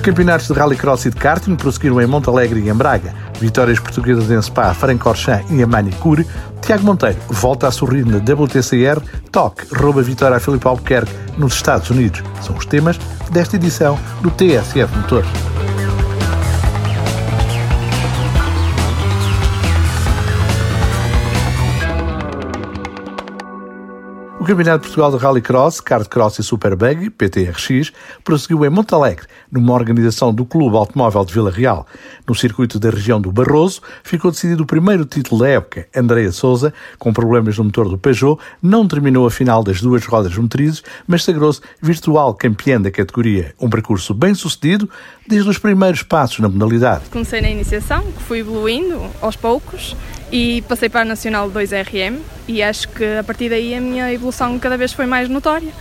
Campeonatos de Rallycross e de karting prosseguiram em Montalegre e em Braga. Vitórias portuguesas em Spa, Francorchamps e em Manicure. Tiago Monteiro volta a sorrir na WTCR. Toque rouba vitória a Filipe Albuquerque nos Estados Unidos. São os temas desta edição do TSF Motor. O Campeonato de Portugal de Rallycross, Kart-Cross e Super PTRX, prosseguiu em Montalegre, numa organização do Clube Automóvel de Vila Real. No circuito da região do Barroso, ficou decidido o primeiro título da época. Andreia Souza, com problemas no motor do Peugeot, não terminou a final das duas rodas motrizes, mas sagrou-se virtual campeã da categoria. Um percurso bem sucedido, desde os primeiros passos na modalidade. Comecei na iniciação, que fui evoluindo aos poucos, e passei para a Nacional 2RM e acho que a partir daí a minha evolução cada vez foi mais notória.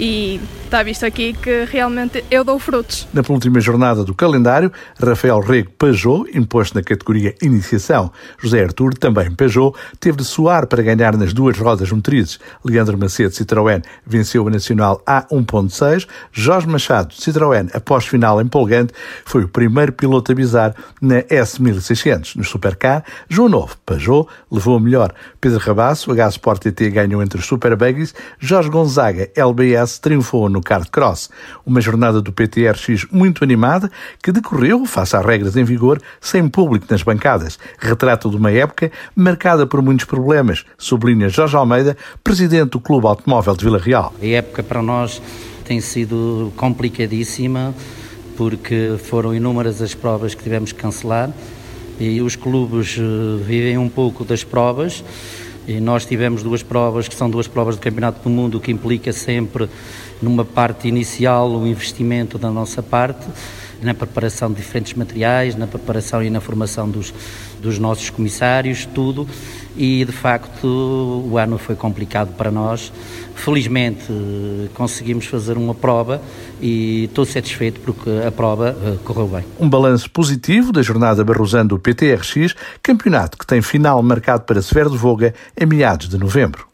E está visto aqui que realmente eu dou frutos. Na penúltima jornada do calendário, Rafael Rego Pajot, imposto na categoria Iniciação. José Artur, também Pajot, teve de suar para ganhar nas duas rodas motrizes. Leandro Macedo Citroën venceu a Nacional A1.6. Jorge Machado Citroën, após final empolgante, foi o primeiro piloto a avisar na S1600. No Supercar, João Novo Pajot levou a melhor. Pedro Rabasso, H Sport TT ganhou entre os Super Buggies. Jorge Gonzaga, LBS, triunfou no no kart cross. Uma jornada do PTRX muito animada que decorreu, face às regras em vigor, sem público nas bancadas. Retrato de uma época marcada por muitos problemas, sublinha Jorge Almeida, presidente do Clube Automóvel de Vila Real. A época para nós tem sido complicadíssima porque foram inúmeras as provas que tivemos que cancelar e os clubes eh, vivem um pouco das provas e nós tivemos duas provas que são duas provas do Campeonato do Mundo, que implica sempre, numa parte inicial, o investimento da nossa parte, na preparação de diferentes materiais, na preparação e na formação dos, dos nossos comissários, tudo. E de facto o ano foi complicado para nós. Felizmente conseguimos fazer uma prova e estou satisfeito porque a prova uh, correu bem. Um balanço positivo da jornada barrosando do PTRX, campeonato que tem final marcado para Severo de Voga em meados de novembro.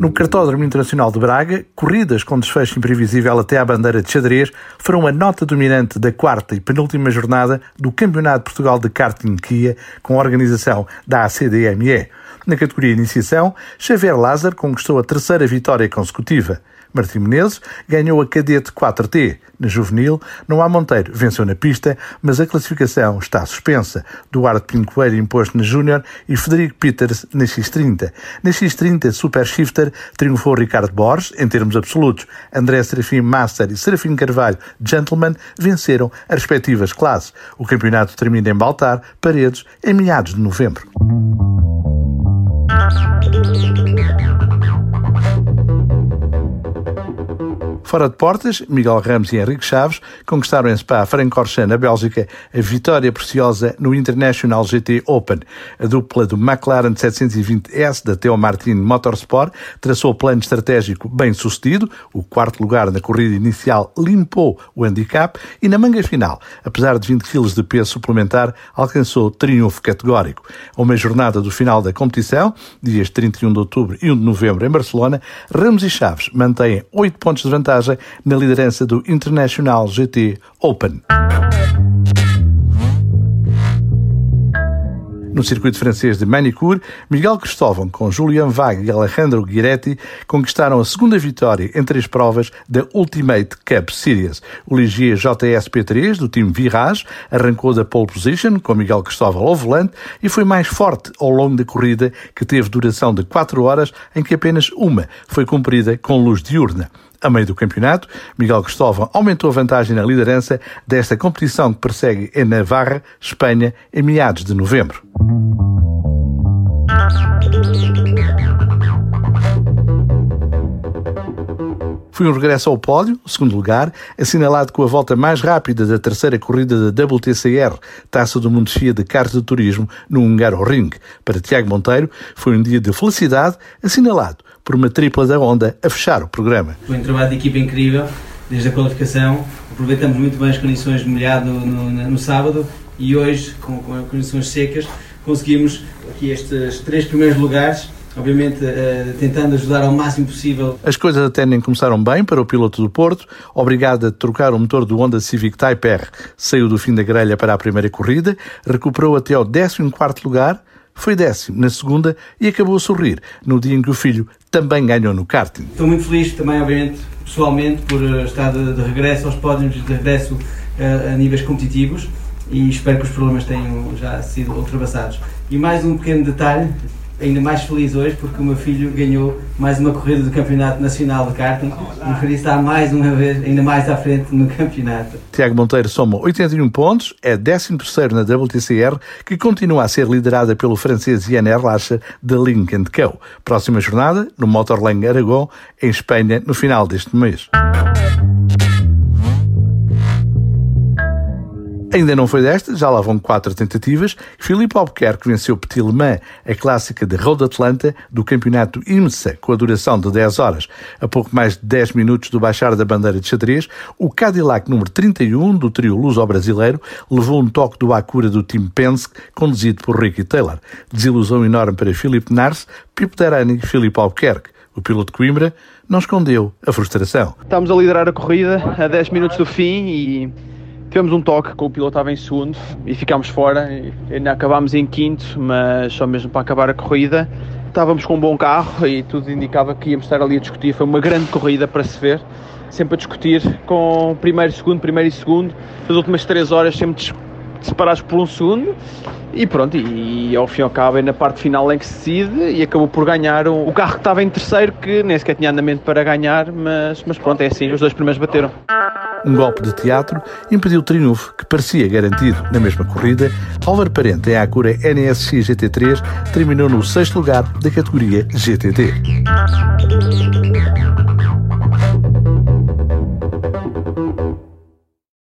No Cartódromo Internacional de Braga, corridas com desfecho imprevisível até à bandeira de xadrez foram a nota dominante da quarta e penúltima jornada do Campeonato de Portugal de Karting Kia, com a organização da ACDME. Na categoria Iniciação, Xavier Lázaro conquistou a terceira vitória consecutiva. Martim Menezes ganhou a cadete 4T. Na juvenil, não há Monteiro venceu na pista, mas a classificação está suspensa. Duarte Pinto Coelho imposto na Júnior e Federico Peters na X30. Na X30 Super Shifter triunfou Ricardo Borges em termos absolutos. André Serafim Master e Serafim Carvalho Gentleman venceram as respectivas classes. O campeonato termina em Baltar, Paredes, em meados de novembro. Fora de portas, Miguel Ramos e Henrique Chaves conquistaram em Spa-Francorchamps, na Bélgica, a vitória preciosa no International GT Open. A dupla do McLaren 720S da Theo Martin Motorsport traçou o plano estratégico bem sucedido. O quarto lugar na corrida inicial limpou o handicap e na manga final, apesar de 20 kg de peso suplementar, alcançou triunfo categórico. A uma jornada do final da competição, dias 31 de outubro e 1 de novembro em Barcelona, Ramos e Chaves mantêm 8 pontos de vantagem vantagem na liderança do International GT Open. No circuito francês de Manicure, Miguel Cristóvão, com Julian Vague e Alejandro Guiretti, conquistaram a segunda vitória em três provas da Ultimate Cup Series. O Ligier JSP3, do time Virage, arrancou da pole position, com Miguel Cristóvão ao volante, e foi mais forte ao longo da corrida, que teve duração de 4 horas, em que apenas uma foi cumprida com luz diurna. A meio do campeonato, Miguel Cristóvão aumentou a vantagem na liderança desta competição que persegue em Navarra, Espanha, em meados de novembro. Foi um regresso ao pódio, segundo lugar, assinalado com a volta mais rápida da terceira corrida da WTCR, Taça do Mundo FIA de Kart de Turismo, no Hungaroring. Para Tiago Monteiro, foi um dia de felicidade, assinalado por uma tripla da Honda a fechar o programa. Foi um trabalho de equipa incrível, desde a qualificação, aproveitamos muito bem as condições de molhado no, no, no sábado e hoje, com, com as condições secas, conseguimos aqui estes três primeiros lugares obviamente uh, tentando ajudar ao máximo possível. As coisas até nem começaram bem para o piloto do Porto, obrigado a trocar o motor do Honda Civic Type R. Saiu do fim da grelha para a primeira corrida, recuperou até ao 14º lugar, foi décimo na segunda e acabou a sorrir no dia em que o filho também ganhou no karting. Estou muito feliz também, obviamente, pessoalmente, por eh, estar de, de regresso aos pódios, de regresso uh, a níveis competitivos e espero que os problemas tenham já sido ultrapassados. E mais um pequeno detalhe, ainda mais feliz hoje porque o meu filho ganhou mais uma corrida do Campeonato Nacional de Karting e por isso está mais uma vez, ainda mais à frente no campeonato. Tiago Monteiro soma 81 pontos, é 13 na WTCR, que continua a ser liderada pelo francês Yann Erlacher da Link Co. Próxima jornada, no Motorland Aragon, em Espanha, no final deste mês. Ainda não foi desta, já lá vão quatro tentativas. Filipe Albuquerque venceu Petit Le Mans, a clássica de Road Atlanta do campeonato IMSA, com a duração de 10 horas. A pouco mais de 10 minutos do baixar da bandeira de xadrez, o Cadillac número 31 do trio luso-brasileiro levou um toque do Acura do time Penske, conduzido por Ricky Taylor. Desilusão enorme para Filipe Nars, Pipo Derani e Filipe Albuquerque. O piloto de Coimbra não escondeu a frustração. Estamos a liderar a corrida a 10 minutos do fim e Tivemos um toque com o piloto estava em segundo e ficámos fora. E ainda acabámos em quinto, mas só mesmo para acabar a corrida. Estávamos com um bom carro e tudo indicava que íamos estar ali a discutir. Foi uma grande corrida para se ver, sempre a discutir com primeiro, segundo, primeiro e segundo. As últimas três horas sempre separados por um segundo e pronto, e, ao fim e ao cabo é na parte final em que se decide e acabou por ganhar o, o carro que estava em terceiro que nem sequer tinha andamento para ganhar, mas, mas pronto, é assim, os dois primeiros bateram. Um golpe de teatro impediu o triunfo, que parecia garantido. Na mesma corrida, Álvaro Parente, em Acura NSX GT3, terminou no sexto lugar da categoria GTT.